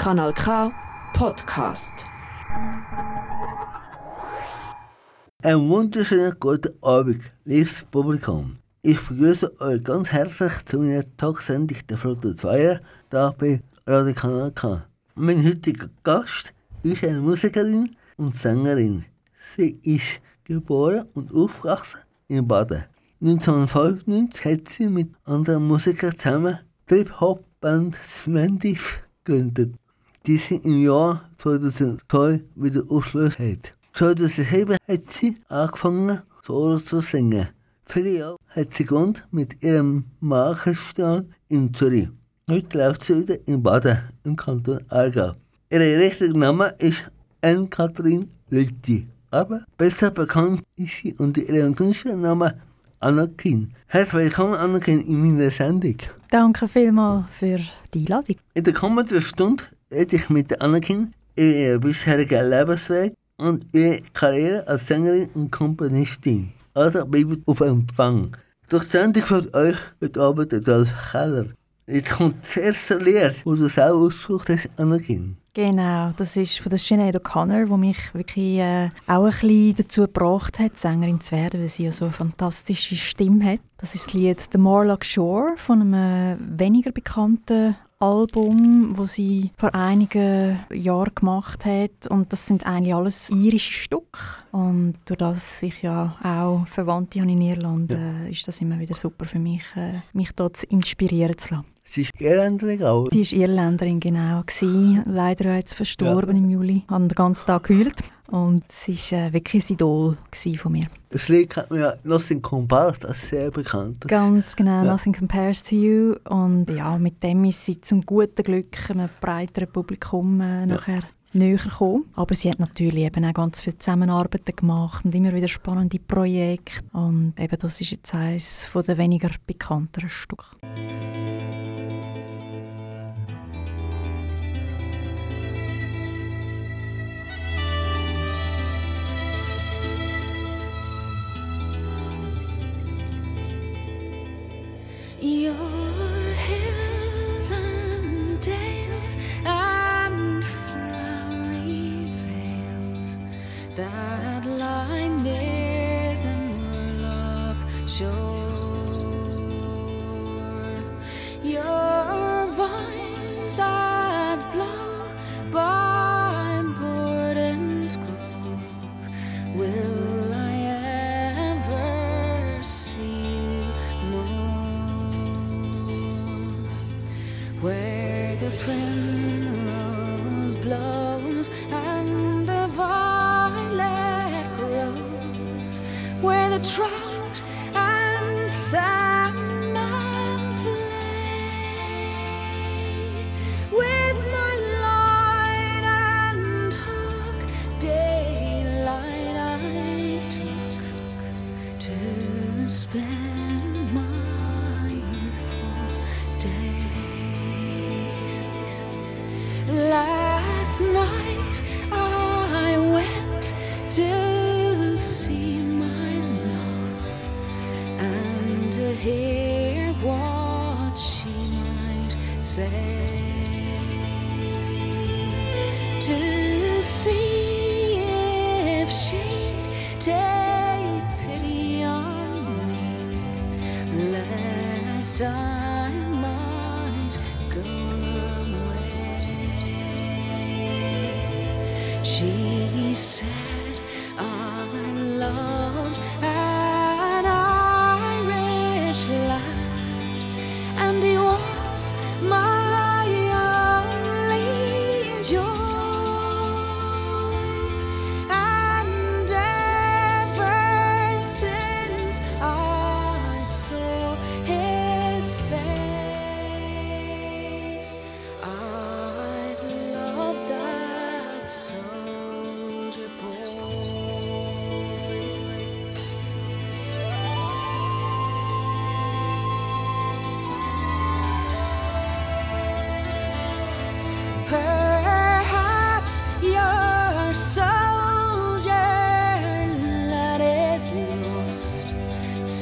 Kanal K Podcast. Einen wunderschönen guten Abend, liebes Publikum. Ich begrüße euch ganz herzlich zu meiner Talksendung der Flotte 2 hier bei Radio Kanal K. Mein heutiger Gast ist eine Musikerin und Sängerin. Sie ist geboren und aufgewachsen in Baden. 1995 hat sie mit anderen Musikern zusammen Trip-Hop-Band Svendiv gegründet, die sie im Jahr 2002 wieder aufgelöst hat. 2007 hat sie angefangen, Solo zu singen. Viele Jahre hat sie gewohnt mit ihrem Markenstall in Zürich. Heute läuft sie wieder in Baden im Kanton Aargau. Ihr richtiger Name ist Anne-Kathrin Lütti, aber besser bekannt ist sie unter ihrem Künstlernamen Anakin. Herzlich willkommen, Anakin, in meiner Sendung. Danke vielmals für die Einladung. In der kommenden Stunde rede ich mit der Anakin über ihren bisherigen Lebensweg und ihre Karriere als Sängerin und Komponistin. Also bleibt auf Empfang. Durch die Sendung für euch wird arbeitet als Keller. Jetzt kommt das erste Lied, das du selber ausgesucht hast, Anakin. Genau, das ist von der Sinead O'Connor, die mich wirklich äh, auch ein bisschen dazu gebracht hat, Sängerin zu werden, weil sie ja so eine fantastische Stimme hat. Das ist das Lied «The Morlock Shore» von einem weniger bekannten Album, das sie vor einigen Jahren gemacht hat. Und das sind eigentlich alles irische Stücke. Und durch das ich ja auch Verwandte habe in Irland, ja. äh, ist das immer wieder super für mich, äh, mich dort inspirieren zu lassen. Sie ist Irländerin auch? Sie ist Irländerin, genau. Gewesen. Leider jetzt verstorben ja. im Juli. Ich habe den ganzen Tag geheult. Und sie war äh, wirklich ein Idol von mir. Das Lied kennt man ja «Nothing Compares», das ist sehr bekannt. Das Ganz genau, ja. «Nothing Compares to You». Und ja, mit dem ist sie zum guten Glück einem breiteren Publikum äh, ja. nachher näher gekommen. Aber sie hat natürlich eben auch ganz viele Zusammenarbeiten gemacht und immer wieder spannende Projekte. Und eben das ist jetzt eines der weniger bekannteren Stücke. Your hills and dales that lie near the Murloc shore. Your vines that blow by Borden's Grove. Will I ever see more? Where the prim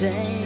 say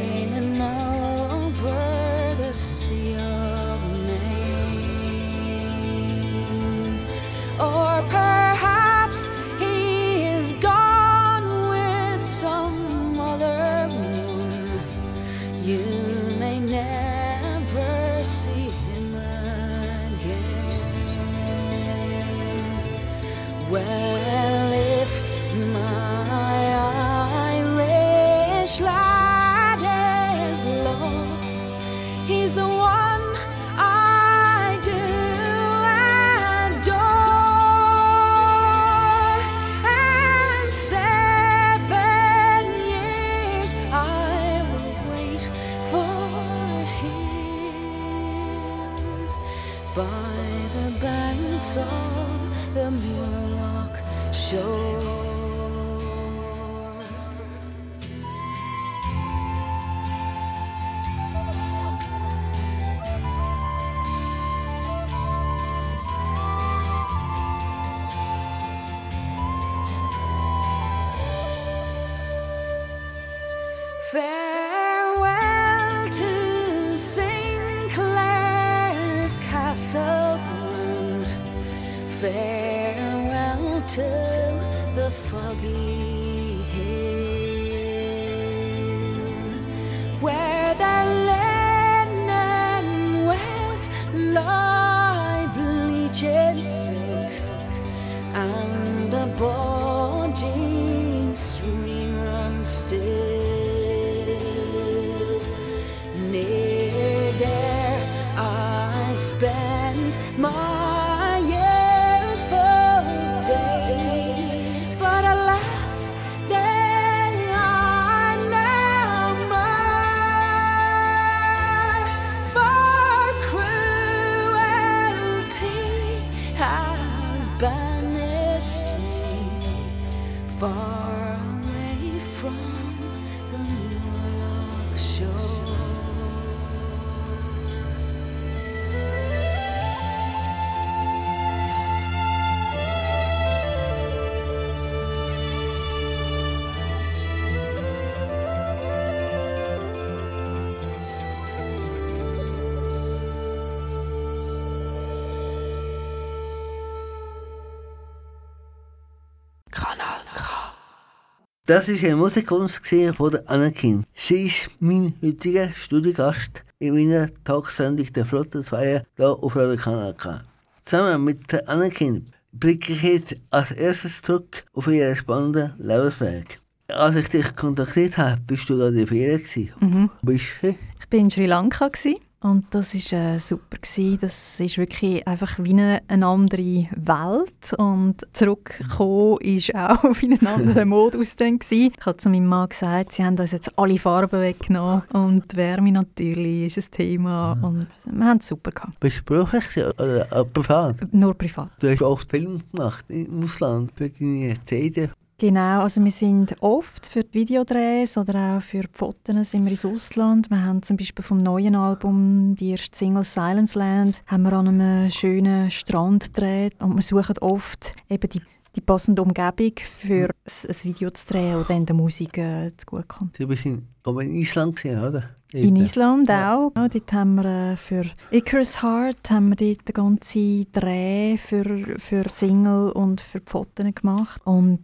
Das war eine Musikkunst von der Anakin. Sie ist mein heutiger Studiogast in meiner Talksendung der Flotte 2 hier auf Radio Kanal K. Zusammen mit der Anakin blicke ich jetzt als erstes zurück auf ihren spannenden Lebensweg. Als ich dich kontaktiert habe, bist du gerade in der Ferien. Mhm. Bist du? Ich war in Sri Lanka gewesen, und das war äh, super. Gewesen. Das ist wirklich einfach wie eine, eine andere Welt. Und zurückkommen war auch in einen anderen Modus. Dann gewesen. Ich habe zu meinem Mann gesagt, sie haben uns jetzt alle Farben weggenommen. Und Wärme natürlich ist ein Thema. Und wir haben es super gehabt. Bist du beruflich oder äh, privat? Nur privat. Du hast oft Filme gemacht im Ausland für deine CD. Genau, also wir sind oft für die Videodrehs oder auch für die Fotos sind wir ins Ausland. Wir haben zum Beispiel vom neuen Album, die erste Single «Silence Land», haben wir an einem schönen Strand gedreht und wir suchen oft eben die, die passende Umgebung für ein ein Video zu drehen und dann der Musik äh, zugutekommt. Du bist in, in Island gewesen, oder? In. Island Ja. auch. Ja, dort haben wir äh, für Icarus Heart haben wir dort den ganzen Dreh für, für die Single und für die Fotos gemacht. Und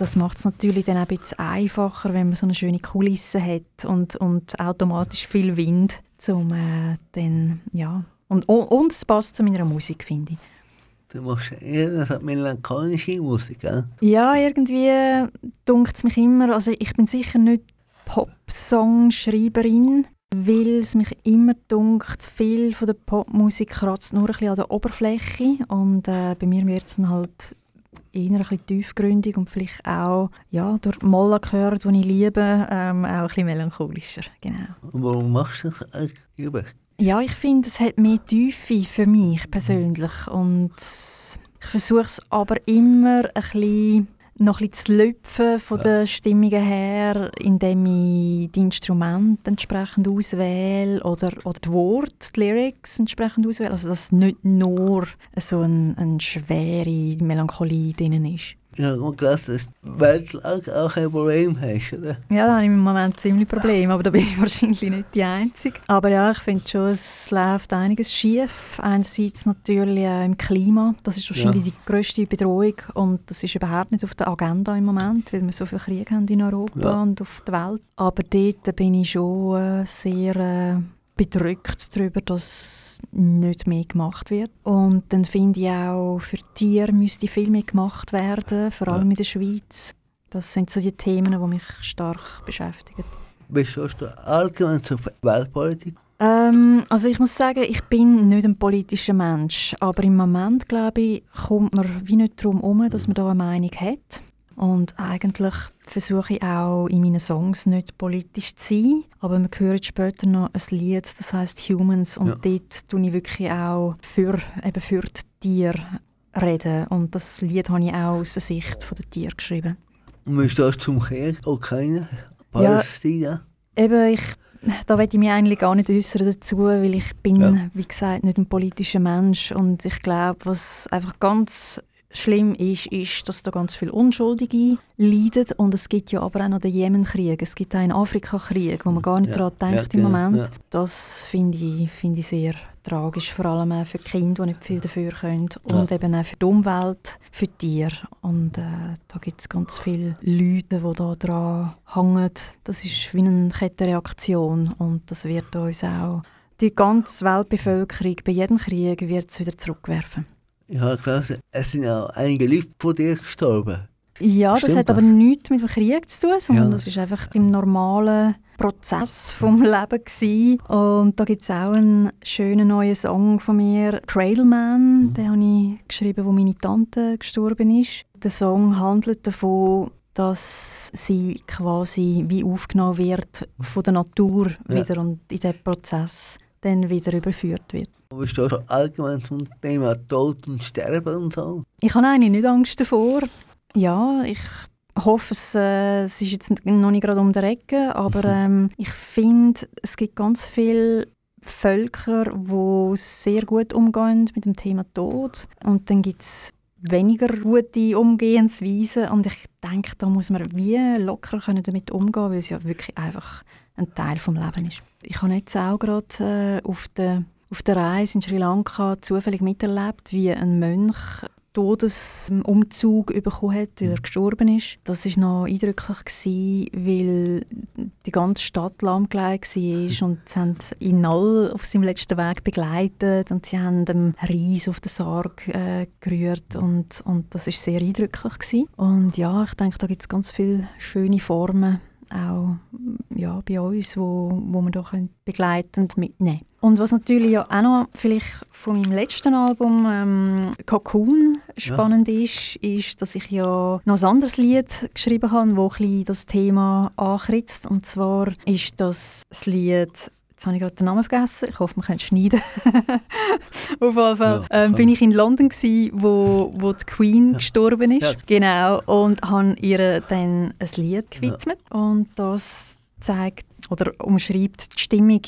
das macht es natürlich dann auch ein bisschen einfacher, wenn man so eine schöne Kulisse hat und, und automatisch viel Wind, zum äh, dann, ja... Und, und, es passt zu meiner Musik, finde ich. Du machst eher so melancholische Musik, gell? Ja, irgendwie dunkt es mich immer, also ich bin sicher nicht Pop-Songschreiberin, weil es mich immer dunkt, viel von der Popmusik kratzt nur ein bisschen an der Oberfläche und äh, bei mir wird es dann halt eher ein bisschen tiefgründig und vielleicht auch ja, durch Molla gehört, die ich liebe, ähm, auch ein bisschen melancholischer, genau. Und warum machst du das eigentlich? Ja, ich finde, es hat mehr Tiefe für mich persönlich und ich versuche es aber immer ein bisschen noch ein bisschen zu lüpfen von den Stimmungen her, indem ich die Instrumente entsprechend auswähle oder, oder die Worte, die Lyrics entsprechend auswähle. Also dass nicht nur so eine, eine schwere Melancholie drin ist. Habe mal gelesen, dass die Weltlage auch ein Problem hast, oder? Ja, da habe ich im Moment ziemlich Probleme, aber da bin ich wahrscheinlich nicht die Einzige. Aber ja, ich finde schon, es läuft einiges schief. Einerseits natürlich äh, im Klima, das ist wahrscheinlich Ja. die grösste Bedrohung und das ist überhaupt nicht auf der Agenda im Moment, weil wir so viel Krieg haben in Europa Ja. und auf der Welt. Aber dort bin ich schon äh, sehr äh, bedrückt darüber, dass nicht mehr gemacht wird. Und dann finde ich auch, für Tiere müsste viel mehr gemacht werden, vor allem in der Schweiz. Das sind so die Themen, die mich stark beschäftigen. Stehst du allgemein zur Weltpolitik? Ähm, also ich muss sagen, ich bin nicht ein politischer Mensch, aber im Moment, glaube ich, kommt man wie nicht darum herum, dass man da eine Meinung hat. Und eigentlich versuche ich auch in meinen Songs nicht politisch zu sein, aber man hört später noch ein Lied, das heißt Humans und Ja. dort tue ich wirklich auch für, eben für die Tiere reden und das Lied habe ich auch aus der Sicht der Tiere geschrieben. Und wie stehst du zum Krieg? Ukraine? Palästina? Eben, ich, da will ich mich eigentlich gar nicht äußern dazu, weil ich bin, Ja. wie gesagt, nicht ein politischer Mensch und ich glaube, was einfach ganz schlimm ist, ist, dass da ganz viele Unschuldige leiden und es gibt ja aber auch noch den Jemenkrieg, es gibt auch einen Afrikakrieg, wo man gar nicht Ja, daran denkt ja, im Moment. ja. Das finde ich, finde ich sehr tragisch, vor allem auch für die Kinder, die nicht viel dafür können und eben auch für die Umwelt, für die Tiere und äh, da gibt es ganz viele Leute, die da dran hängen. Das ist wie eine Kettenreaktion und das wird uns auch die ganze Weltbevölkerung bei jedem Krieg wird es wieder zurückwerfen. Ich habe gelesen, es sind auch einige Leute von dir gestorben. Ja, das Stimmt hat aber das? nichts mit dem Krieg zu tun, sondern Ja. das ist einfach im normalen Prozess vom Leben gewesen. Und da gibt es auch einen schönen neuen Song von mir, Cradle Man, Mhm. den habe ich geschrieben, wo meine Tante gestorben ist. Der Song handelt davon, dass sie quasi wie aufgenommen wird von der Natur Ja. wieder und in diesen Prozess dann wieder überführt wird. Wie stehst du allgemein zum Thema Tod und Sterben und so? Ich habe eigentlich nicht Angst davor. Ja, ich hoffe, es, äh, es ist jetzt noch nicht gerade um die Ecke, aber ähm, ich finde, es gibt ganz viele Völker, die sehr gut umgehen mit dem Thema Tod. Und dann gibt es weniger gute Umgehensweisen. Und ich denke, da muss man wie locker können damit umgehen weil es ja wirklich einfach ein Teil des Lebens ist. Ich habe jetzt auch gerade äh, auf der auf der Reise in Sri Lanka zufällig miterlebt, wie ein Mönch Todesumzug bekommen hat, weil er gestorben ist. Das war noch eindrücklich, gewesen, weil die ganze Stadt lahmgelegt war und sie haben ihn alle auf seinem letzten Weg begleitet und sie haben dem Reis auf den Sarg äh, gerührt und, und das war sehr eindrücklich. Gewesen. Und ja, ich denke, da gibt es ganz viele schöne Formen, auch ja, bei uns, wo, wo man da können begleitend mitnehmen können. Und was natürlich ja auch noch vielleicht von meinem letzten Album ähm, Cocoon spannend ist, ist, dass ich ja noch ein anderes Lied geschrieben habe, bisschen das Thema ankritzt. Und zwar ist das das Lied Jetzt habe ich gerade den Namen vergessen. Ich hoffe, man kann es schneiden. Auf jeden Fall Ja, ähm, bin ich in London, gewesen, wo, wo die Queen Ja. gestorben ist. Ja. Genau. Und habe ihr dann ein Lied gewidmet. Und das zeigt oder umschreibt die Stimmung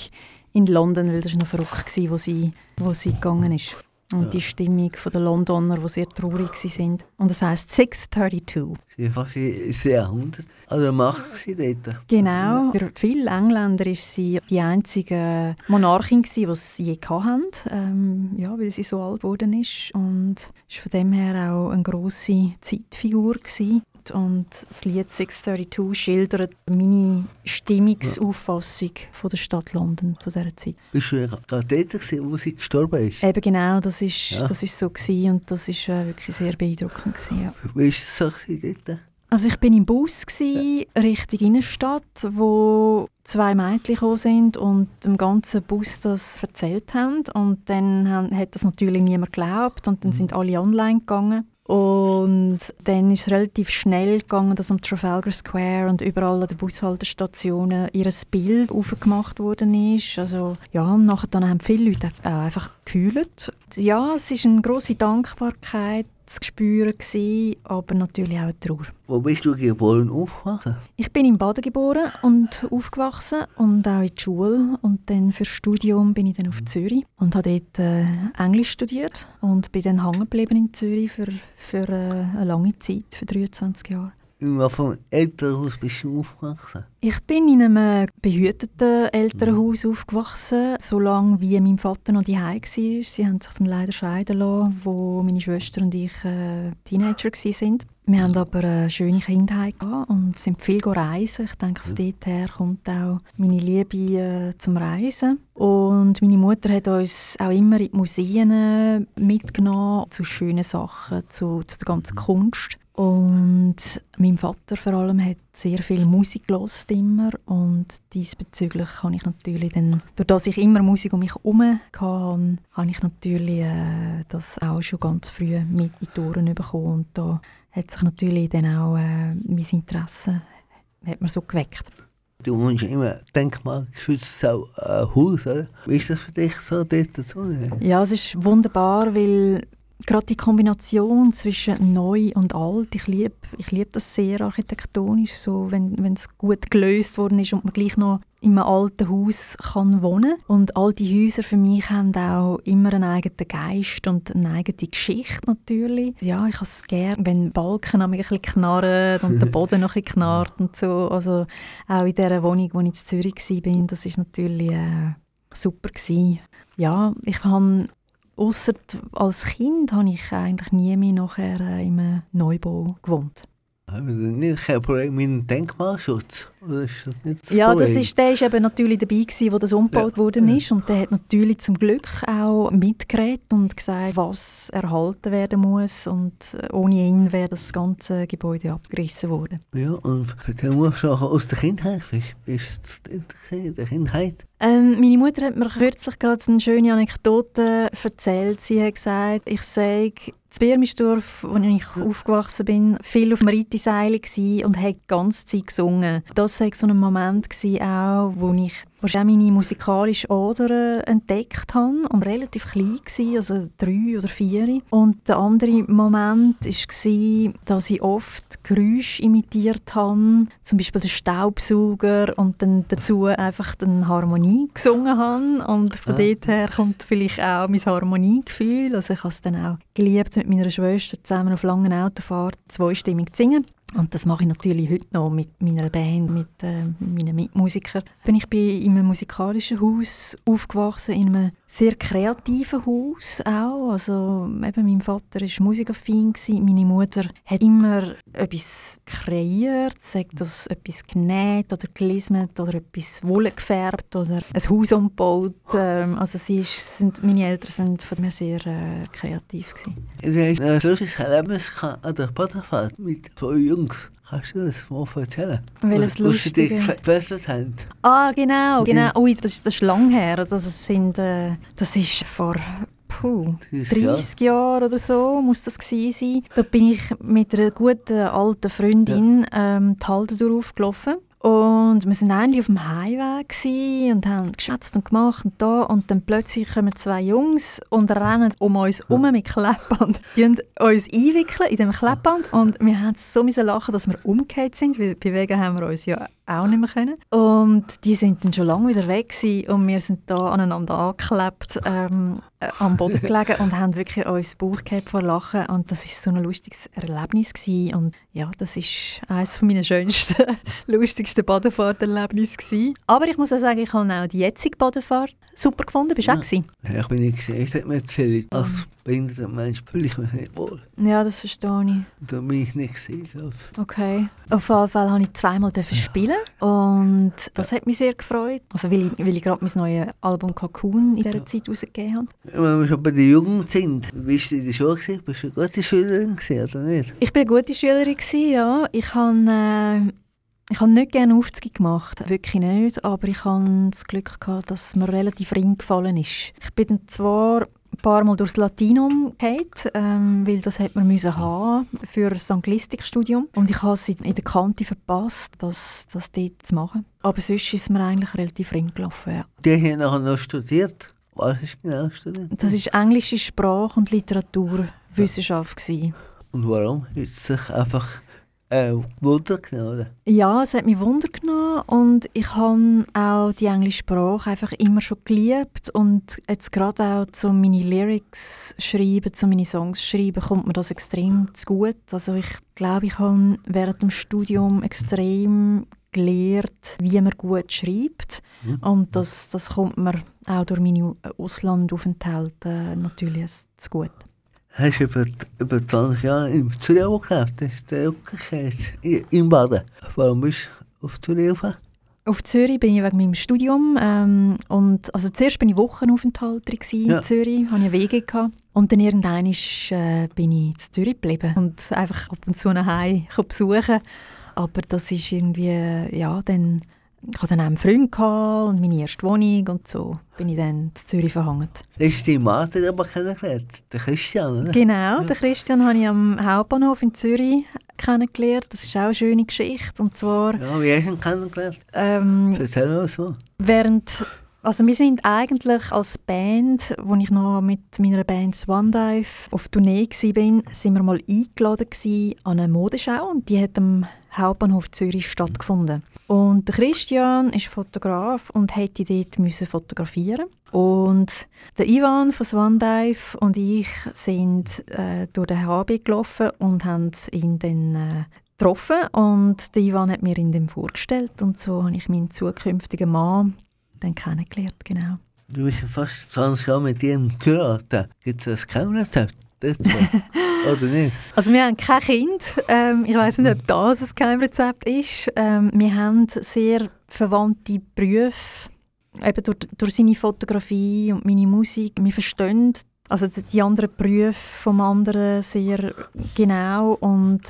in London, weil das war noch verrückt, gewesen, wo sie, wo sie gegangen ist. Und Ja. die Stimmung der Londoner, die sehr traurig sind. Und das heisst 632. Sie ist fast ins Jahrhundert. Also macht sie dort. Genau. Für viele Engländer war sie die einzige Monarchin, gewesen, die sie je hatten, ähm, ja, weil sie so alt geworden ist. Und ist von dem her auch eine grosse Zeitfigur. Gewesen. Und das Lied 632 schildert meine Stimmungsauffassung von der Stadt London zu dieser Zeit. Bist du ja gerade dort, gewesen, wo sie gestorben ist? Eben genau, das ist, Ja. das ist so gewesen und das ist äh, wirklich sehr beeindruckend gewesen, ja. Wie ist es so gewesen dort? Also ich bin im Bus gsi, Richtung Innenstadt, wo zwei Mädchen gekommen sind und dem ganzen Bus das erzählt haben und dann haben, hat das natürlich niemand geglaubt und dann sind alle online gegangen und dann ist es relativ schnell gegangen, dass am Trafalgar Square und überall an den Bushaltestationen ihr Bild aufgemacht worden ist. Also ja, und nachher dann haben viele Leute äh, einfach gekühlt. Ja, es ist eine große Dankbarkeit zu spüren gewesen, aber natürlich auch Trauer. Wo bist du geboren und aufgewachsen? Ich bin in Baden geboren und aufgewachsen und auch in die Schule und dann fürs Studium bin ich dann auf Zürich und habe dort äh, Englisch studiert und bin dann hängen geblieben in Zürich für, für äh, eine lange Zeit, für 23 Jahre. Für einem Elternhaus bist du aufgewachsen? Ich bin in einem behüteten Elternhaus aufgewachsen, solange wie mein Vater noch daheim war. Sie haben sich dann leider scheiden lassen, wo meine Schwester und ich äh, Teenager waren. Wir haben aber eine schöne Kindheit gehabt und sind viel reisen. Ich denke, von dort her kommt auch meine Liebe äh, zum Reisen. Und meine Mutter hat uns auch immer in die Museen äh, mitgenommen, zu schönen Sachen, zu, zu der ganzen Kunst. Und mein Vater vor allem hat sehr viel Musik gelost immer und diesbezüglich habe ich natürlich dann, durch dass ich immer Musik um mich herum hatte, habe ich natürlich äh, das auch schon ganz früh mit in die Ohren bekommen und da hat sich natürlich dann auch äh, mein Interesse hat mir so geweckt. Du wohnst immer denkmalgeschütztes äh, Haus, oder? Wie ist das für dich so dort so? Ja, es ist wunderbar, weil gerade die Kombination zwischen neu und alt, ich liebe ich lieb das sehr architektonisch, so wenn es gut gelöst worden ist und man gleich noch in einem alten Haus kann wohnen und alte Häuser für mich haben auch immer einen eigenen Geist und eine eigene Geschichte natürlich. Ja, ich habe es gerne, wenn Balken ein bisschen knarren und der Boden noch ein bisschen knarrt und so. Also auch in der Wohnung, wo ich in Zürich war, das ist natürlich äh, super gewesen. Ja, ich habe Ausser als Kind habe ich eigentlich nie mehr nachher äh, in einem Neubau gewohnt. Haben wir denn nicht kein Problem mit dem Denkmalschutz? Oder ist das nicht das Ja, das ist, der ist eben natürlich dabei gewesen, wo das umgebaut Ja. worden ist und der hat natürlich zum Glück auch mitgeredet und gesagt, was erhalten werden muss und äh, ohne ihn wäre das ganze Gebäude abgerissen worden. Ja, und erzähl mir Sachen aus der Kindheit. Wie ist es in der Kindheit? Ähm, meine Mutter hat mir kürzlich gerade eine schöne Anekdote erzählt. Sie hat gesagt, ich sei in Birmisdorf, wo ich aufgewachsen bin, viel auf dem gsi und habe die ganze Zeit gesungen. Das war so ein Moment auch, wo ich wahrscheinlich meine musikalische Ader entdeckt habe und relativ klein war, also drei oder vier. Und der andere Moment war, dass ich oft Geräusche imitiert habe, zum Beispiel den Staubsauger und dann dazu einfach eine Harmonie gesungen habe. Und von Ah. dort her kommt vielleicht auch mein Harmoniegefühl. Also ich habe es dann auch geliebt, mit meiner Schwester zusammen auf langen Autofahrten zweistimmig zu singen. Und das mache ich natürlich heute noch mit meiner Band, mit äh, meinen Mitmusikern. Bin ich bin in einem musikalischen Haus aufgewachsen, in einem sehr kreativen Haus auch. Also eben mein Vater war musikaffin, meine Mutter hat immer etwas kreiert, sagt das etwas genäht oder gelismet oder etwas Wolle gefärbt oder ein Haus umgebaut. Ähm, also sie ist, sind, meine Eltern sind von mir sehr äh, kreativ gewesen. Du hast ein lustiges Erlebnis an der Badefahrt mit zwei Jungs. Kannst du das mal erzählen? Welches Was- was sie lustige? gefesselt haben? Ah, genau, genau. Ui, das, ist- das ist lang her. Das, sind, äh, das ist vor puh, 30 Jahre. 30 Jahren oder so muss das gewesen sein. Da bin ich mit einer guten alten Freundin ähm, die Halde durchgelaufen. Und wir waren eigentlich auf dem Highway gewesen und haben geschwätzt und gemacht und da. Und dann plötzlich kommen zwei Jungs und rennen um uns herum mit Klebband. Die uns einwickeln in diesem Klebband. Und wir haben so lachen, dass wir umgekehrt sind, weil bewegen haben wir uns ja auch nicht mehr können. Und die sind dann schon lange wieder weg gewesen und wir sind da aneinander angeklebt, ähm, äh, am Boden gelegen und haben wirklich uns Bauch gehabt vor Lachen. Und das ist so ein lustiges Erlebnis gewesen. Und ja, das ist eines meiner schönsten, lustigsten Badefahrterlebnisse gewesen. Aber ich muss auch sagen, ich habe auch die jetzige Badefahrt super gefunden. Bist du Ja. auch gewesen? Ja, ich bin nicht gesehen. Ich hätte mir erzählt, als behinderter Mensch fühle ich mich nicht wohl. Ja, das verstehe ich. Da bin ich nicht gesehen. Also. Okay. Auf jeden Fall habe ich zweimal dürfen spielen und das hat mich sehr gefreut. Also weil ich, weil ich gerade mein neues Album Cocoon in dieser Zeit rausgegeben habe. Wenn wir schon bei der Jugend sind, bist du in der Schule gewesen? Bist du eine gute Schülerin gewesen, oder nicht? Ich war eine gute Schülerin, gewesen, ja. Ich habe, äh, ich habe nicht gerne Aufzüge gemacht, wirklich nicht. Aber ich hatte das Glück, gehabt, dass es mir relativ ring gefallen ist. Ich bin zwar ein paar Mal durchs Latinum gefallen, ähm, weil das hat man müssen haben für das Anglistikstudium. Und ich habe es in der Kante verpasst, das, das dort zu machen. Aber sonst ist es mir eigentlich relativ ring gelaufen, ja. Die haben nachher noch studiert. Was ist genau studiert? Das ist englische Sprache- und Literaturwissenschaft. gewesen. Und warum? Ist sich einfach äh, Wunder genommen, oder? Ja, es hat mich Wunder genommen und ich habe auch die englische Sprache einfach immer schon geliebt und jetzt gerade auch zu meine Lyrics schreiben, zu meine Songs schreiben, kommt mir das extrem zu gut. Also ich glaube, ich habe während dem Studium extrem gelernt, wie man gut schreibt Mhm. und das, das kommt mir auch durch meine Auslandaufenthalte natürlich zu gut. Hast du über, über 20 Jahre in Zürich gelebt? Das ist der Rückkehr in Baden. Warum bist du auf Zürich gefahren? Auf Zürich bin ich wegen meinem Studium ähm, und also zuerst bin ich Wochenaufenthalterin gsi in Ja. Zürich, hatte ich Wege gehabt. und dann irgendwann äh, bin ich in Zürich geblieben und einfach ab und zu nach Hause besuchen. Aber das ist irgendwie ja dann ich hatte dann auch einen Freund gehabt und meine erste Wohnung und so bin ich dann in Zürich verhangen. Du hast deinen Mann dort aber kennengelernt, den Christian, oder? Genau, den Christian habe ich am Hauptbahnhof in Zürich kennengelernt. Das ist auch eine schöne Geschichte und zwar Ja, wie hast du ihn kennengelernt? ähm, Erzähl mal so. Während, also wir sind eigentlich als Band, wo ich noch mit meiner Band Swan Dive auf Tournee war, sind wir mal eingeladen an eine Modeschau und die hat am Hauptbahnhof Zürich stattgefunden. Und Christian ist Fotograf und hätte dort müssen fotografieren. Und der Ivan von Swan Dive und ich sind äh, durch den HB gelaufen und haben ihn dann äh, getroffen und der Ivan hat mir ihn dann vorgestellt und so habe ich meinen zukünftigen Mann dann kennengelernt, genau. Du bist ja fast 20 Jahre mit ihm geheiratet. Gibt es ein Geheimrezept? dazu? oder nicht? Also wir haben kein Kind. Ähm, ich weiß nicht, ob das ein Geheimrezept ist. Ähm, wir haben sehr verwandte Berufe, eben durch, durch seine Fotografie und meine Musik. Wir verstehen also die- die anderen Berufe vom anderen sehr genau und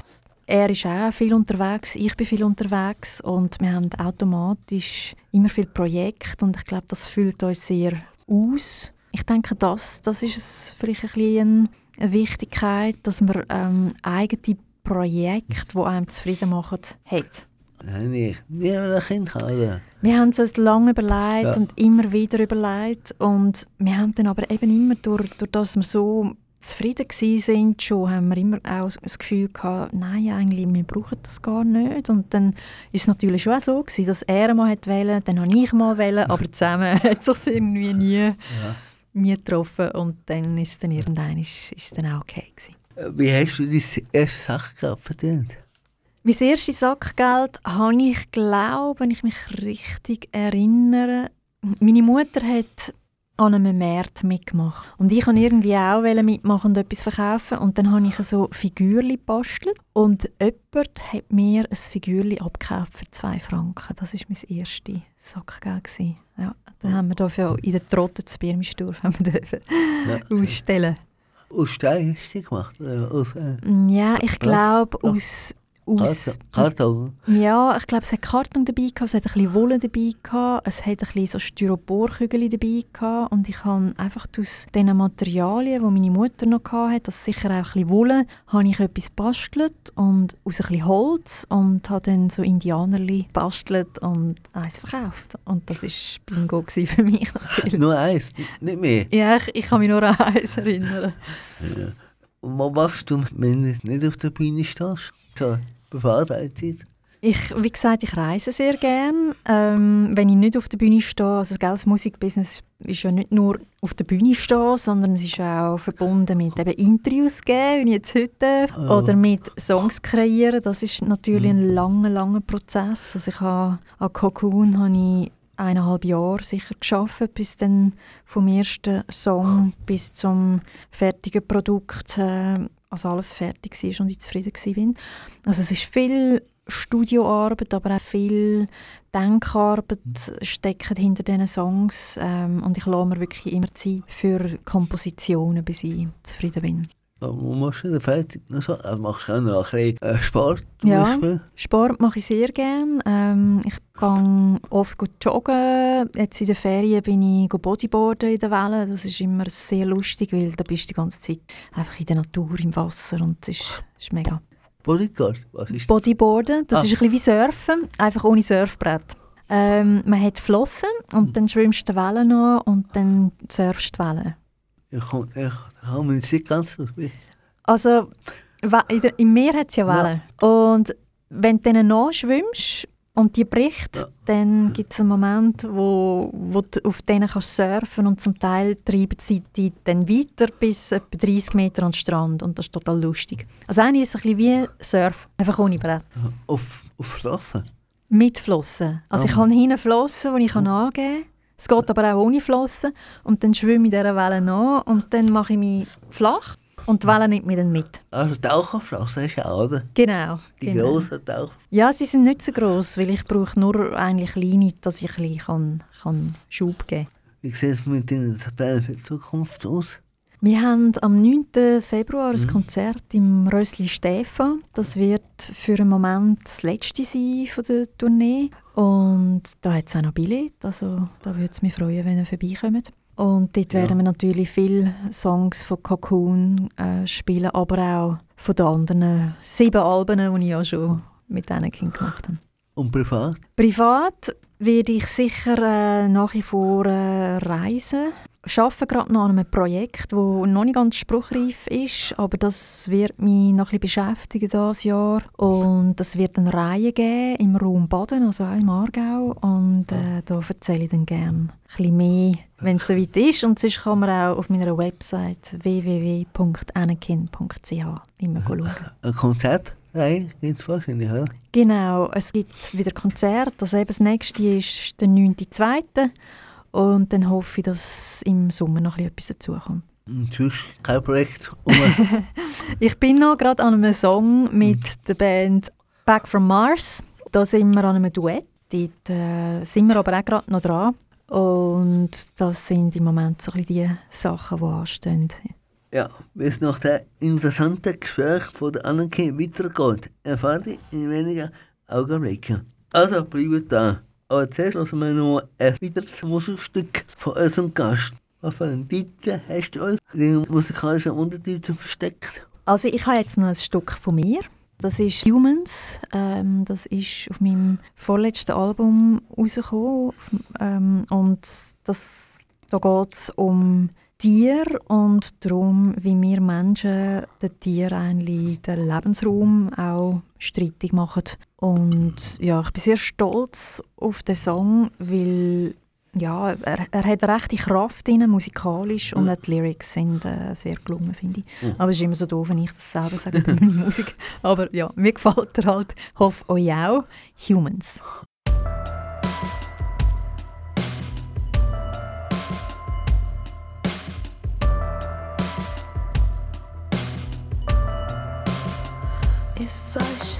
er ist auch viel unterwegs, ich bin viel unterwegs und wir haben automatisch immer viel Projekte und ich glaube, das füllt uns sehr aus. Ich denke, das, das ist es vielleicht ein bisschen eine Wichtigkeit, dass man ähm, eigene Projekte, die einem zufrieden machen, hat. Nein, ich nie ein Kind haben. Wir haben es uns lange überlegt Ja. und immer wieder überlegt und wir haben dann aber eben immer, durch, durch das wir so zufrieden gewesen sind, schon haben wir immer auch das Gefühl gehabt, nein, eigentlich, wir brauchen das gar nicht. Und dann ist es natürlich schon auch so gewesen, dass er mal hat wollen, dann habe ich mal wollen, aber zusammen hat es sich irgendwie nie, nie getroffen und dann ist es dann irgendwann ist, ist dann auch okay gewesen. Äh, Wie hast du dein erstes Sachgeld verdient? Mein erstes Sackgeld habe ich, glaube wenn ich mich richtig erinnere, meine Mutter hat an einem Markt mitgemacht. Und ich wollte irgendwie auch mitmachen und etwas verkaufen. Und dann habe ich so Figürchen gebastelt. Und jemand hat mir ein Figürchen abgekauft für zwei Franken. Das war mein erstes Sackgeld. Ja, dann haben wir dafür in der Trotte zu Birmisdorf haben wir dürfen Ja. ausstellen. Aus Stein hast du die gemacht? Aus äh, Ja, ich glaube aus... aus Karton? Ja, ich glaube, es hat Karton dabei gehabt, es hat ein bisschen Wolle dabei gehabt, es hat ein bisschen so Styroporkügel dabei gehabt und ich habe einfach aus diesen Materialien, die meine Mutter noch hatte, das sicher auch ein bisschen Wolle, habe ich etwas bastelt und aus ein bisschen Holz und habe dann so Indianerli bastelt und eins verkauft. Und das war Bingo für mich natürlich. Nur eins, nicht mehr. Ja, ich, ich kann mich nur an eins erinnern. Und was machst du, wenn du nicht auf der Bühne stehst? So, Befahrtheit. Ich, wie gesagt, ich reise sehr gern. Ähm, wenn ich nicht auf der Bühne stehe, also gell, das Musikbusiness ist ja nicht nur auf der Bühne stehen, sondern es ist auch verbunden mit eben Interviews geben, wie ich jetzt heute, Ah. oder mit Songs kreieren. Das ist natürlich ein langer, langer Prozess. Also ich habe an Cocoon habe ich eineinhalb Jahre sicher geschafft, bis dann vom ersten Song bis zum fertigen Produkt, äh, also alles fertig war und ich zufrieden war. Also es ist viel Studioarbeit, aber auch viel Denkarbeit steckt hinter diesen Songs ähm, und ich lasse mir wirklich immer Zeit für Kompositionen, bis ich zufrieden bin. Wo machst du denn fertig? noch So, äh, machst du auch noch ein bisschen äh, Sport? zum Ja. Beispiel? Sport mache ich sehr gerne. Ähm, ich gehe oft gut joggen. Jetzt in den Ferien bin ich Bodyboarden in der Welle. Das ist immer sehr lustig, weil da bist du die ganze Zeit einfach in der Natur, im Wasser und es ist, ist mega. Bodyguard, was ist das? Bodyboarden, das Ah. ist ein bisschen wie Surfen, einfach ohne Surfbrett. Ähm, man hat Flossen und dann schwimmst du die Wellen an und dann surfst du die Wellen. Ich komme ich, nicht ganz aus. Also der, im Meer hat es ja Ja. Wellen. Und wenn du denen nachschwimmst und die bricht, Ja. dann gibt es einen Moment, wo, wo du auf denen kannst surfen und zum Teil treiben sie dich dann weiter bis etwa 30 Meter an den Strand und das ist total lustig. Also eigentlich ist es ein bisschen wie Surf, einfach ohne Brett. Auf, auf Flossen. Mit Flossen. Also ich Ah. habe hinten Flossen, die ich kann angeben kann. Es geht aber auch ohne Flossen. Und dann schwimme ich dieser Welle nach und dann mache ich mich flach und die Welle nimmt mich dann mit. Also Taucherflossen ist ja, oder? Genau. Die genau. grossen Taucher. Ja, sie sind nicht so groß, weil ich brauche nur eigentlich kleine, dass ich ein bisschen kann, kann Schub geben kann. Wie sieht es mit deinen Plänen für die Zukunft aus? Wir haben am 9. Februar ein Konzert im Rösli Stefan. Das wird für einen Moment das letzte sein von der Tournee. Und da hat es auch noch Billett, also da würde es mich freuen, wenn ihr vorbeikommt. Und dort Ja. werden wir natürlich viele Songs von Cocoon äh, spielen, aber auch von den anderen sieben Alben, die ich ja schon mit diesen Kindern gemacht habe. Und privat? Privat werde ich sicher äh, nach wie vor äh, reisen. Ich arbeite gerade noch an einem Projekt, das noch nicht ganz spruchreif ist, aber das wird mich noch ein bisschen beschäftigen dieses Jahr. Und es wird eine Reihe geben im Raum Baden, also auch im Aargau. Und äh, da erzähle ich dann gerne ein bisschen mehr, wenn es soweit ist. Und sonst kann man auch auf meiner Website www.anakin.ch immer schauen. Ein Konzert? Nein, gibt es wahrscheinlich, oder? Genau, es gibt wieder Konzerte. Also eben das nächste ist der 9.2. Und dann hoffe ich, dass im Sommer noch ein bisschen etwas dazukommt. Und sonst kein Projekt. Ich bin noch gerade an einem Song mit der Band Back from Mars. Da sind wir an einem Duett. Dort äh, sind wir aber auch gerade noch dran. Und das sind im Moment so ein bisschen die Sachen, die anstehen. ja, bis nach dem interessanten Gespräch von der Anneke weitergeht, erfahrt ihr in wenigen Augenblicken. Also bleibt da. Aber zuerst lassen wir noch ein weiteres Musikstück von unserem Gast. Was für einen Titel hast du uns den musikalischen Untertitel versteckt? Also ich habe jetzt noch ein Stück von mir. Das ist Humans. Ähm, das ist auf meinem vorletzten Album rausgekommen. Auf- Ähm, und das, da geht es um Tiere und darum, wie wir Menschen den Tieren eigentlich den Lebensraum auch streitig machen. Und ja, ich bin sehr stolz auf den Song, weil ja, er, er hat eine rechte Kraft drin, musikalisch, und auch die Lyrics sind äh, sehr gelungen, finde ich. Mhm. Aber es ist immer so doof, wenn ich das selber sage über meine Musik. Aber ja, mir gefällt er halt. Hoffe euch auch. Humans. flush.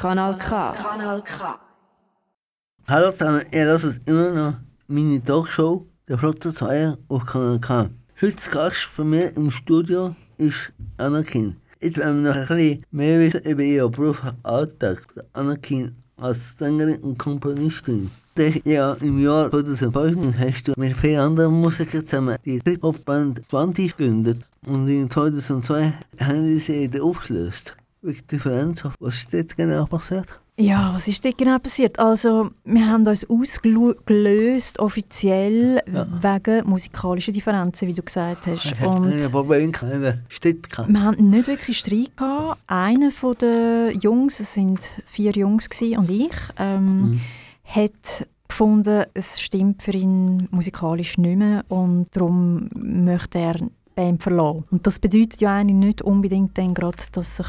Kanal K. Kanal K. Hallo zusammen, ihr hört immer noch meine Talkshow, der Flotte 2 auf Kanal K. Heute Gast bei mir im Studio ist Anakin. Jetzt werden wir noch ein bisschen mehr wissen über ihren Berufsalltag. Anakin als Sängerin und Komponistin. Das ja, im Jahr 2005 hast du mit vielen anderen Musikern zusammen die Trip-Hop-Band 20 gegründet und in 2002 haben sie sie aufgelöst. Welche Differenz, was ist dort genau passiert? Ja, was ist dort genau passiert? Also, wir haben uns ausgelöst, offiziell, Ja. wegen musikalischen Differenzen, wie du gesagt hast. Ich hatte Und keine keine Städte gehabt. wir hatten nicht wirklich Streit. Gehabt. Einer von den Jungs, es sind vier Jungs und ich, ähm, Mhm. hat gefunden, es stimmt für ihn musikalisch nicht mehr und darum möchte er Band verlassen. Und das bedeutet ja eigentlich nicht unbedingt dann gerade, dass sich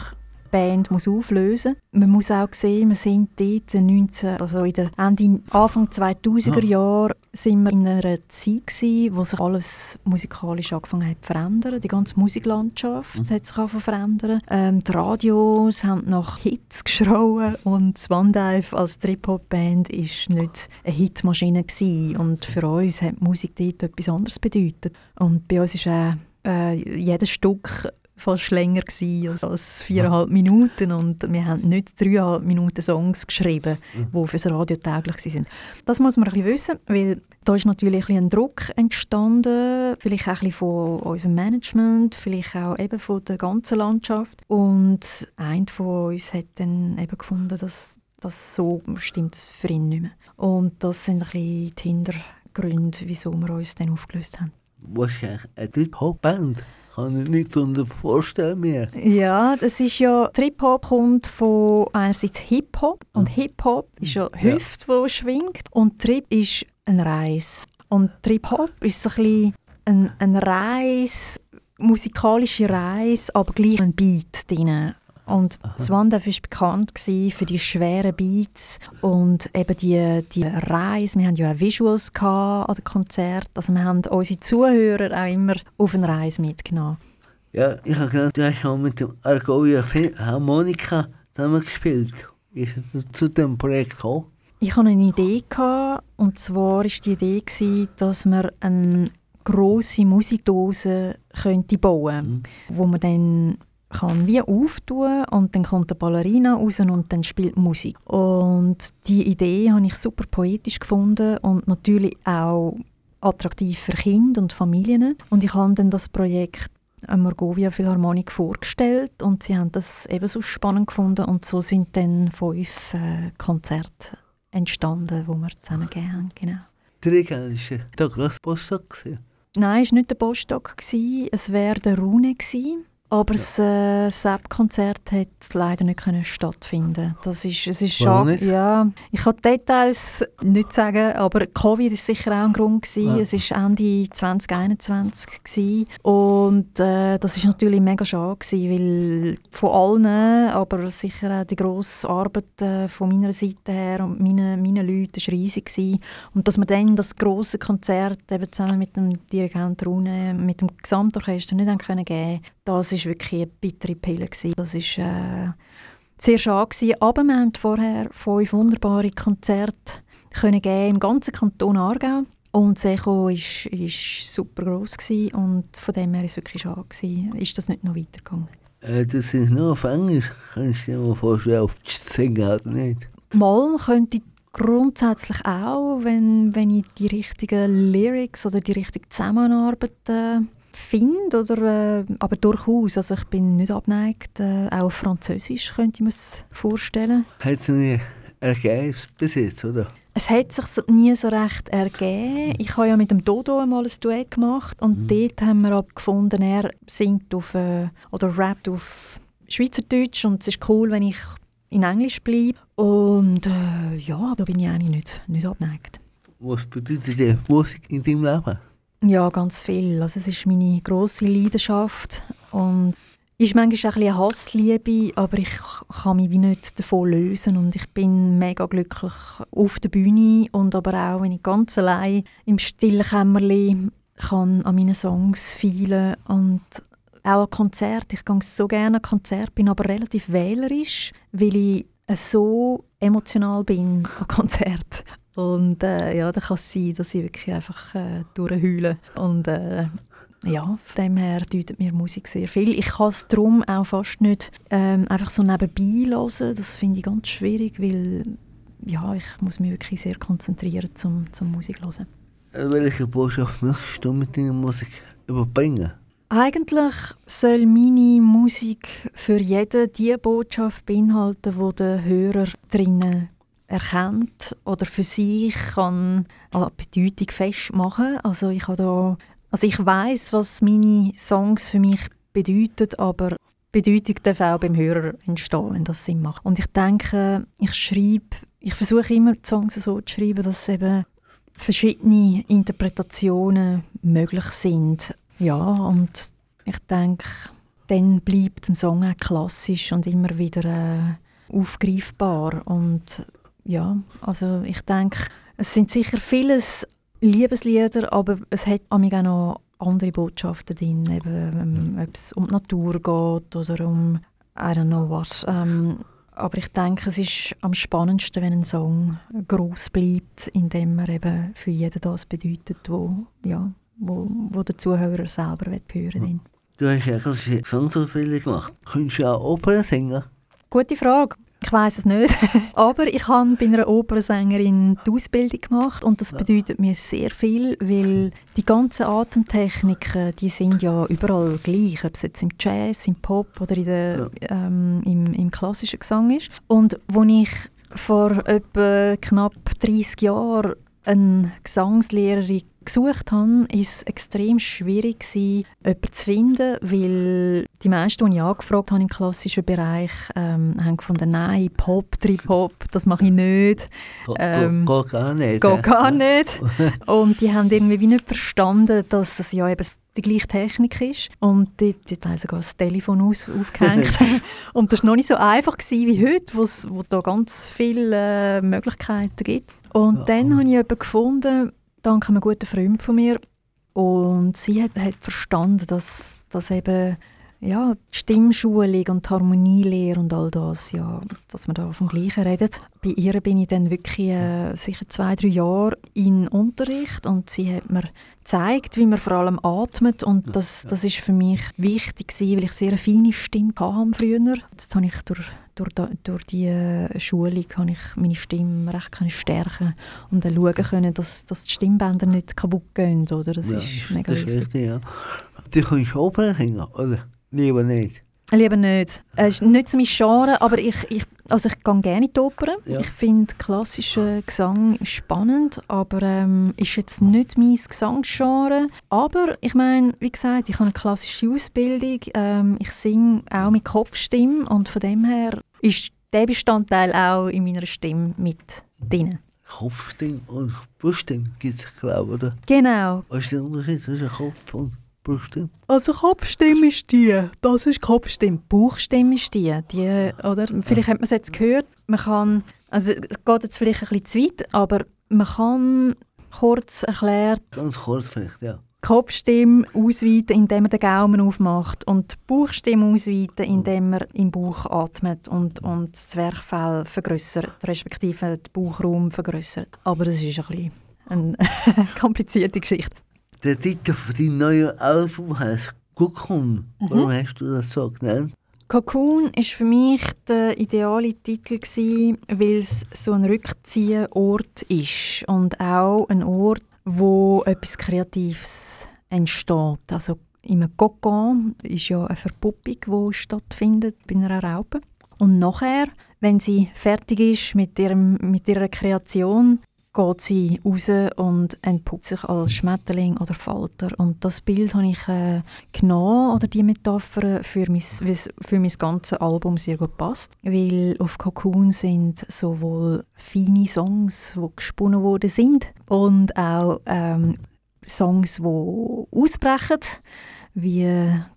Band muss auflösen muss. Man muss auch sehen, wir sind dort 19, also in der Ende, Anfang 2000er Ja. Jahre sind wir in einer Zeit gewesen, wo sich alles musikalisch angefangen hat zu verändern. Die ganze Musiklandschaft Mhm. hat sich verändern. Ähm, die Radios haben nach Hits geschrauen und Swandive als Trip-Hop-Band war nicht eine Hitmaschine. Gewesen. Und für uns hat die Musik dort etwas anderes bedeutet. Und bei uns war auch äh, jedes Stück fast länger gewesen als- viereinhalb Minuten und wir haben nicht dreieinhalb Minuten Songs geschrieben, die fürs Radio täglich sind. Das muss man ein bisschen wissen, weil da ist natürlich ein, ein Druck entstanden, vielleicht auch ein bisschen von unserem Management, vielleicht auch eben von der ganzen Landschaft. Und einer von uns hat dann eben gefunden, dass das so stimmt für ihn nicht mehr. Und das sind ein bisschen die Hintergründe, wieso wir uns dann aufgelöst haben. Was ist eine Trip-Hop-Band? Kann ich nicht vorstellen mehr. Ja, das ist ja, Trip-Hop kommt von einerseits Hip-Hop und Hip-Hop ist ja Ja. Hüfte, die schwingt und Trip ist ein Reis. Und Trip-Hop ist so ein bisschen ein, ein Reis, musikalische Reis, aber gleich ein Beat drin. Und Swandev war bekannt für die schweren Beats und eben die, die Reise. Wir hatten ja auch Visuals an den Konzerten. Also wir haben unsere Zuhörer auch immer auf eine Reise mitgenommen. Ja, ich habe gedacht, du hast auch mit dem Argovia Harmonika zusammen gespielt. Wie ist es zu dem Projekt gekommen? Ich hatte eine Idee gehabt, und zwar war die Idee, gewesen, dass man eine grosse Musikdose könnte bauen könnte, wo man dann kann wie auftun und dann kommt eine Ballerina raus und dann spielt Musik. Und die Idee habe ich super poetisch gefunden und natürlich auch attraktiv für Kinder und Familien. Und ich habe dann das Projekt am Morgovia Philharmonik vorgestellt und sie haben das ebenso spannend gefunden und so sind dann fünf äh, Konzerte entstanden, wo wir zusammen gegeben haben. Genau. Dirigent war der grosse Postdoc. Nein, es war nicht der gewesen, es wäre der Rune gewesen. Aber das äh, Sepp-Konzert hat leider nicht können stattfinden. Das ist, es ist schade. Ja, ich kann die Details nicht sagen, aber Covid ist sicher auch ein Grund gewesen. Ja. Es ist Ende 2021 gewesen. und äh, das ist natürlich mega schade gewesen, weil von allen, aber sicher auch die grosse Arbeit äh, von meiner Seite her und meinen meine Leuten ist riesig gewesen. und dass man dann das große Konzert eben zusammen mit dem Dirigent Rune, mit dem Gesamtorchester nicht haben können geben, das ist wirklich eine bittere Pille gewesen. Das ist äh, sehr schade gewesen. Aber wir haben vorher fünf wunderbare Konzerte können geben im ganzen Kanton Aargau. Und das Echo ist, ist super gross gewesen und von dem her ist es wirklich schade gewesen. Ist das nicht noch weitergegangen? Äh, das ist nur auf Englisch. Kannst du dir mal vorstellen, auf singen oder nicht? Mal könnte ich grundsätzlich auch, wenn, wenn ich die richtigen Lyrics oder die richtige Zusammenarbeit äh, finde. Oder, äh, aber durchaus, also ich bin nicht abgeneigt. Äh, auch auf Französisch könnte ich mir es vorstellen. Hat es nie ergeben bis jetzt, oder? Es hat sich nie so recht ergeben. Ich habe ja mit dem Dodo einmal ein Duett gemacht und dort haben wir aber gefunden, er singt auf, äh, oder rappt auf Schweizerdeutsch und es ist cool, wenn ich in Englisch bleibe. Und äh, ja, da bin ich eigentlich nicht, nicht abgeneigt. Was bedeutet die Musik in deinem Leben? Ja, ganz viel. Also es ist meine grosse Leidenschaft und ist manchmal auch ein eine Hassliebe, aber ich kann mich wie nicht davon lösen und ich bin mega glücklich auf der Bühne und aber auch, wenn ich ganz allein im stillen Kämmerlein kann an meinen Songs feilen und auch an Konzert. Ich gehe so gerne an Konzert, bin aber relativ wählerisch, weil ich so emotional bin am Konzert. Und äh, ja, dann kann es sein, dass ich wirklich einfach äh, durchheule. Und äh, ja, von dem her deutet mir Musik sehr viel. Ich kann es darum auch fast nicht ähm, einfach so nebenbei hören. Das finde ich ganz schwierig, weil ja, ich muss mich wirklich sehr konzentrieren zum, zum Musik hören. Äh, Welche Botschaft möchtest du mit deiner Musik überbringen? Eigentlich soll meine Musik für jeden die Botschaft beinhalten, die der Hörer drinnen erkennt oder für sich kann eine Bedeutung festmachen. Also ich habe da, also ich weiß, was meine Songs für mich bedeuten, aber Bedeutung darf auch beim Hörer entstehen, wenn das Sinn macht. Und ich denke, ich schreibe, ich versuche immer die Songs so zu schreiben, dass eben verschiedene Interpretationen möglich sind. Ja, und ich denke, dann bleibt ein Song auch klassisch und immer wieder äh, aufgreifbar. Und ja, also ich denke, es sind sicher vieles Liebeslieder, aber es hat auch noch andere Botschaften drin, eben, ähm, ob es um die Natur geht oder um I don't know what. Ähm, aber ich denke, es ist am spannendsten, wenn ein Song groß bleibt, indem er eben für jeden das bedeutet, wo, ja, wo, wo der Zuhörer selber hören will. Du hast eigentlich Songsausbildung gemacht. Könntest du auch Opern singen? Gute Frage. Ich weiß es nicht. Aber ich habe bei einer Opernsängerin die Ausbildung gemacht und das bedeutet mir sehr viel, weil die ganzen Atemtechniken, die sind ja überall gleich, ob es jetzt im Jazz, im Pop oder in der, ähm, im, im klassischen Gesang ist. Und als ich vor etwa knapp 30 Jahren eine Gesangslehrerin gesucht habe, war es extrem schwierig, gewesen, jemanden zu finden, weil die meisten, die ich angefragt habe im klassischen Bereich, ähm, haben gefunden, nein, Pop, Trip-Hop, das mache ich nicht. Go, Ähm, go, go gar nicht. Geht äh? gar nicht. Und die haben irgendwie wie nicht verstanden, dass es ja eben die gleiche Technik ist. Und dort, dort haben sogar das Telefon aus, aufgehängt. und das war noch nicht so einfach gewesen wie heute, wo es wo es da ganz viele äh, Möglichkeiten gibt. Und Ja. dann habe ich jemanden gefunden, dank einem guten Freund von mir. Und sie hat, hat verstanden, dass, dass eben ja, die Stimmschulung und die Harmonielehre und all das, ja, dass man da vom Gleichen redet. Bei ihr bin ich dann wirklich äh, sicher zwei, drei Jahre in Unterricht und sie hat mir gezeigt, wie man vor allem atmet und das, das ist für mich wichtig gewesen, weil ich sehr eine feine Stimme hatte früher. Jetzt habe ich durch, durch, durch die äh, Schulung habe ich meine Stimme recht können stärken und dann schauen können, dass, dass die Stimmbänder nicht kaputt gehen. Oder? Das Ja, ist mega das ist wichtig. richtig, ja. Du kannst Opern singen, oder? Lieber nicht. Lieber nicht. Es ist nicht mein Genre, aber ich, ich, also ich gehe gerne in die Oper. Ja. Ich finde klassischen Gesang spannend, aber ähm, ist jetzt nicht mein Gesangsgenre. Aber ich meine, wie gesagt, ich habe eine klassische Ausbildung. Ähm, ich singe auch mit Kopfstimme und von dem her ist der Bestandteil auch in meiner Stimme mit drin. Kopfstimme und Bruststimme gibt es, glaube ich, oder? Genau. Was ist der Unterschied zwischen Kopf und Bruststimme? Also Kopfstimme ist die, das ist Kopfstimme. Bauchstimme ist die, die oder? Vielleicht hat man es jetzt gehört, man kann, also es geht jetzt vielleicht ein bisschen zu weit, aber man kann kurz erklärt Ganz kurz vielleicht, ja. die Kopfstimme ausweiten, indem man den Gaumen aufmacht und die Bauchstimme ausweiten, indem man im Bauch atmet und, und das Zwerchfell vergrößert, respektive den Bauchraum vergrößert. Aber das ist ein bisschen eine komplizierte Geschichte. Der Titel von deinem neuen Album heißt Cocoon. Warum hast du das so genannt? Cocoon ist für mich der ideale Titel weil es so ein Rückziehort ist und auch ein Ort, wo etwas Kreatives entsteht. Also im Kokon ist ja eine Verpuppung, die stattfindet bei einer Raupe. Und nachher, wenn sie fertig ist mit, ihrem, mit ihrer Kreation, geht sie raus und entpuppt sich als Schmetterling oder Falter. Und das Bild habe ich äh, genommen, oder die Metapher, für mein, für mein ganzes Album sehr gut passt. Weil auf Cocoon sind sowohl feine Songs, die gesponnen worden sind, und auch ähm, Songs, die ausbrechen, wie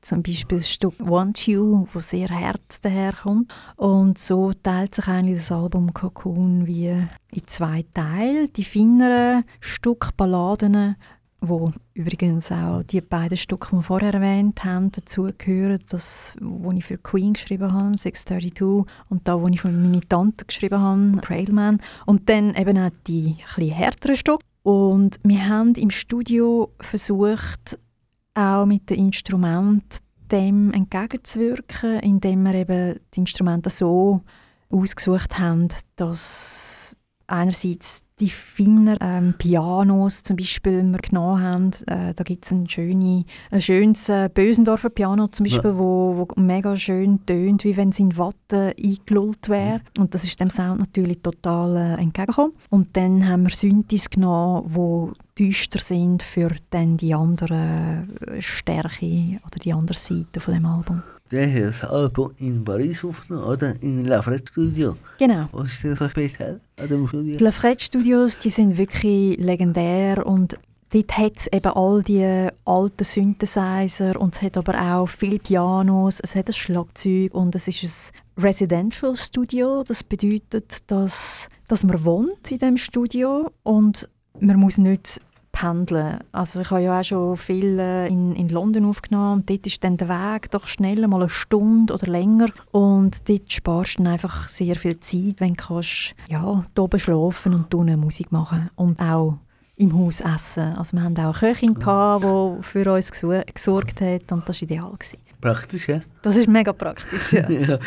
zum Beispiel das Stück «Want You», wo sehr hart daherkommt. Und so teilt sich eigentlich das Album «Cocoon» wie in zwei Teile. Die feineren Stück Balladen, wo übrigens auch die beiden Stücke, die wir vorher erwähnt haben, dazugehören. Das, wo ich für Queen geschrieben habe, 632, und da, wo ich für meine Tante geschrieben habe, Trailman. Und dann eben auch die etwas härteren Stücke. Und wir haben im Studio versucht, auch mit den Instrumenten dem entgegenzuwirken, indem wir eben die Instrumente so ausgesucht haben, dass einerseits die feinen ähm, Pianos zum Beispiel wir genommen haben. Äh, da gibt es ein, schöne, ein schönes äh, Bösendorfer Piano zum Beispiel, Ja. wo, wo mega schön tönt, wie wenn es in Watte eingelullt wäre. Und das ist dem Sound natürlich total äh, entgegengekommen. Und dann haben wir Synthes genommen, die düster sind für dann die andere äh, Stärke oder die andere Seite von dem Album. Das Album in Paris aufgenommen oder in Lafayette Studio. Genau. Was ist das so speziell an dem Studio? Die Lafred Studios, die sind wirklich legendär und dort hat es eben all die alten Synthesizer und es hat aber auch viele Pianos, es hat ein Schlagzeug und es ist ein Residential Studio. Das bedeutet, dass, dass man wohnt in dem Studio und man muss nicht pendeln. Also ich habe ja auch schon viel äh, in, in London aufgenommen und dort ist dann der Weg doch schneller mal eine Stunde oder länger und dort sparst du dann einfach sehr viel Zeit, wenn du kannst, ja, da oben schlafen und unten Musik machen und auch im Haus essen. Also wir hatten auch eine Köchin, gehabt, die für uns gesorgt hat und das war ideal. Gewesen. Praktisch, ja? Das ist mega praktisch. Ja. ja.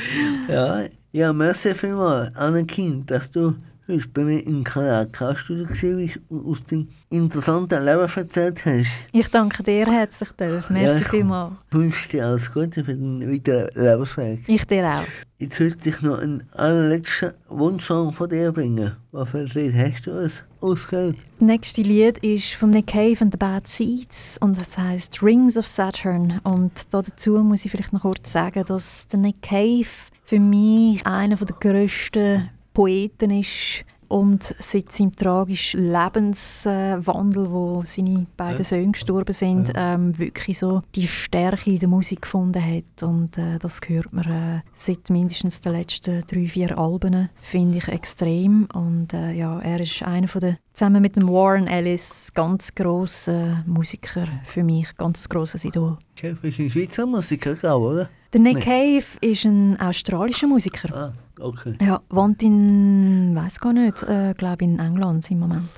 Ja, ja, merci vielmals, Annekind, dass du heute bei mir im Kanal K-Studio warst und aus dem interessanten Leben erzählt hast. Ich danke dir herzlich, Dolph. Merci Ja, vielmals. Ich wünsche dir alles Gute für den weiteren Lebensweg. Ich dir auch. Jetzt würde ich noch einen allerletzten Wunschsong von dir bringen. Was für ein Lied hast du uns ausgewählt? Das nächste Lied ist von Nick Cave and the Bad Seeds und das heißt Rings of Saturn. Und da dazu muss ich vielleicht noch kurz sagen, dass der Nick Cave für mich einer der grössten Poeten ist und seit seinem tragischen Lebenswandel, wo seine beiden Ja. Söhne gestorben sind, ähm, wirklich so die Stärke in der Musik gefunden hat. Und äh, das hört man äh, seit mindestens den letzten drei, vier Alben, finde ich extrem. Und äh, ja, er ist einer von der, zusammen mit dem Warren Ellis, ganz grossen Musiker für mich, ganz grosses Idol. Chef ist ein Schweizer Musiker, glaube oder? Der Nick Nee. Cave ist ein australischer Musiker. Ah, okay. Ja, wohnt in, weiß gar nicht, äh, glaube in England im Moment.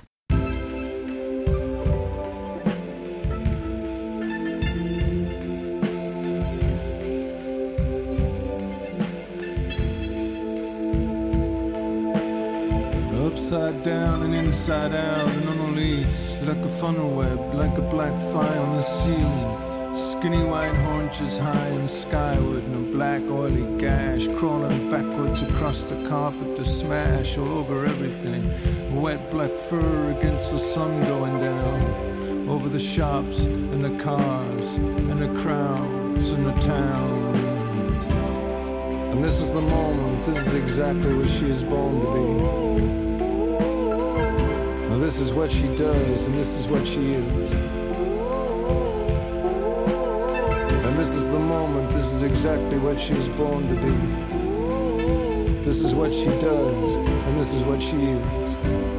Upside down and inside out and on a leash Like a funnel web, like a black fly on the ceiling Skinny white haunches high and skyward And a black oily gash crawling backwards across the carpet To smash all over everything Wet black fur against the sun going down Over the shops and the cars and the crowds and the town and this is the moment, this is exactly what she is born to be. And this is what she does, and this is what she is. This is the moment, this is exactly what she was born to be. This is what she does, and this is what she is.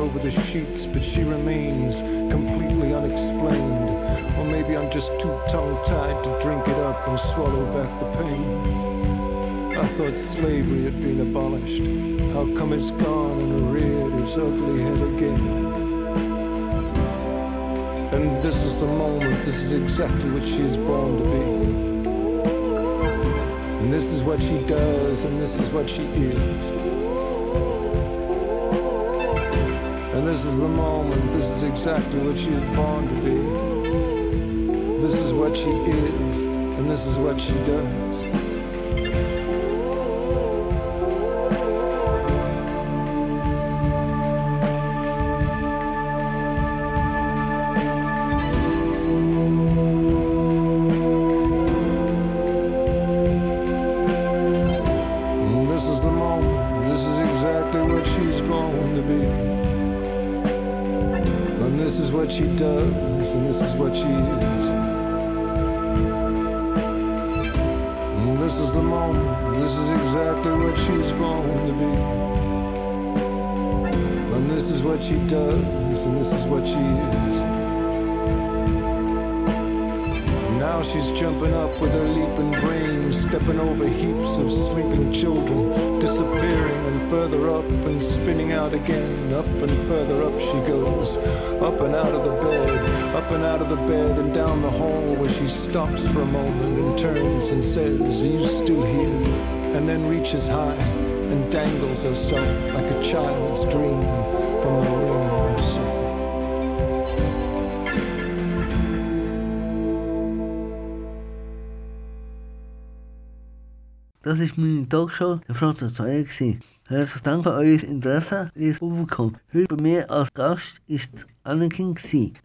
Over the sheets, but she remains completely unexplained. Or maybe I'm just too tongue tied to drink it up and swallow back the pain. I thought slavery had been abolished. How come it's gone and reared its ugly head again? And this is the moment, this is exactly what she is born to be. And this is what she does, and this is what she is. This is the moment, this is exactly what she is born to be. This is what she is, and this is what she does. And this is what she is. And this is the moment, this is exactly what she's born to be. And this is what she does, and this is what she is. Now she's jumping up with her leaping brain, stepping over heaps of sleeping children, disappearing and further up and spinning out again. Up and further up she goes, up and out of the bed, up and out of the bed and down the hall where she stops for a moment and turns and says, Are you still here? And then reaches high and dangles herself like a child's dream from the ring Das ist meine Talkshow der Flotte 2 gewesen. Herzlichen Dank für euer Interesse, liebes Publikum. Heute bei mir als Gast ist Anakin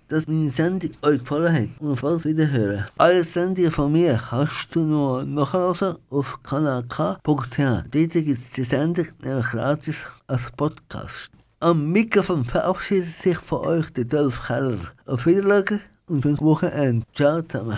dass meine Sendung euch gefallen hat und bald wiederhören. Alle Sendungen von mir kannst du noch nachhören auf kanalk.ch. Dort gibt es die Sendung nämlich gratis als Podcast. Am Mikrofon verabschiedet sich von euch der Dolph Keller. Auf Wiedersehen und schönes Wochenende. Ciao zusammen.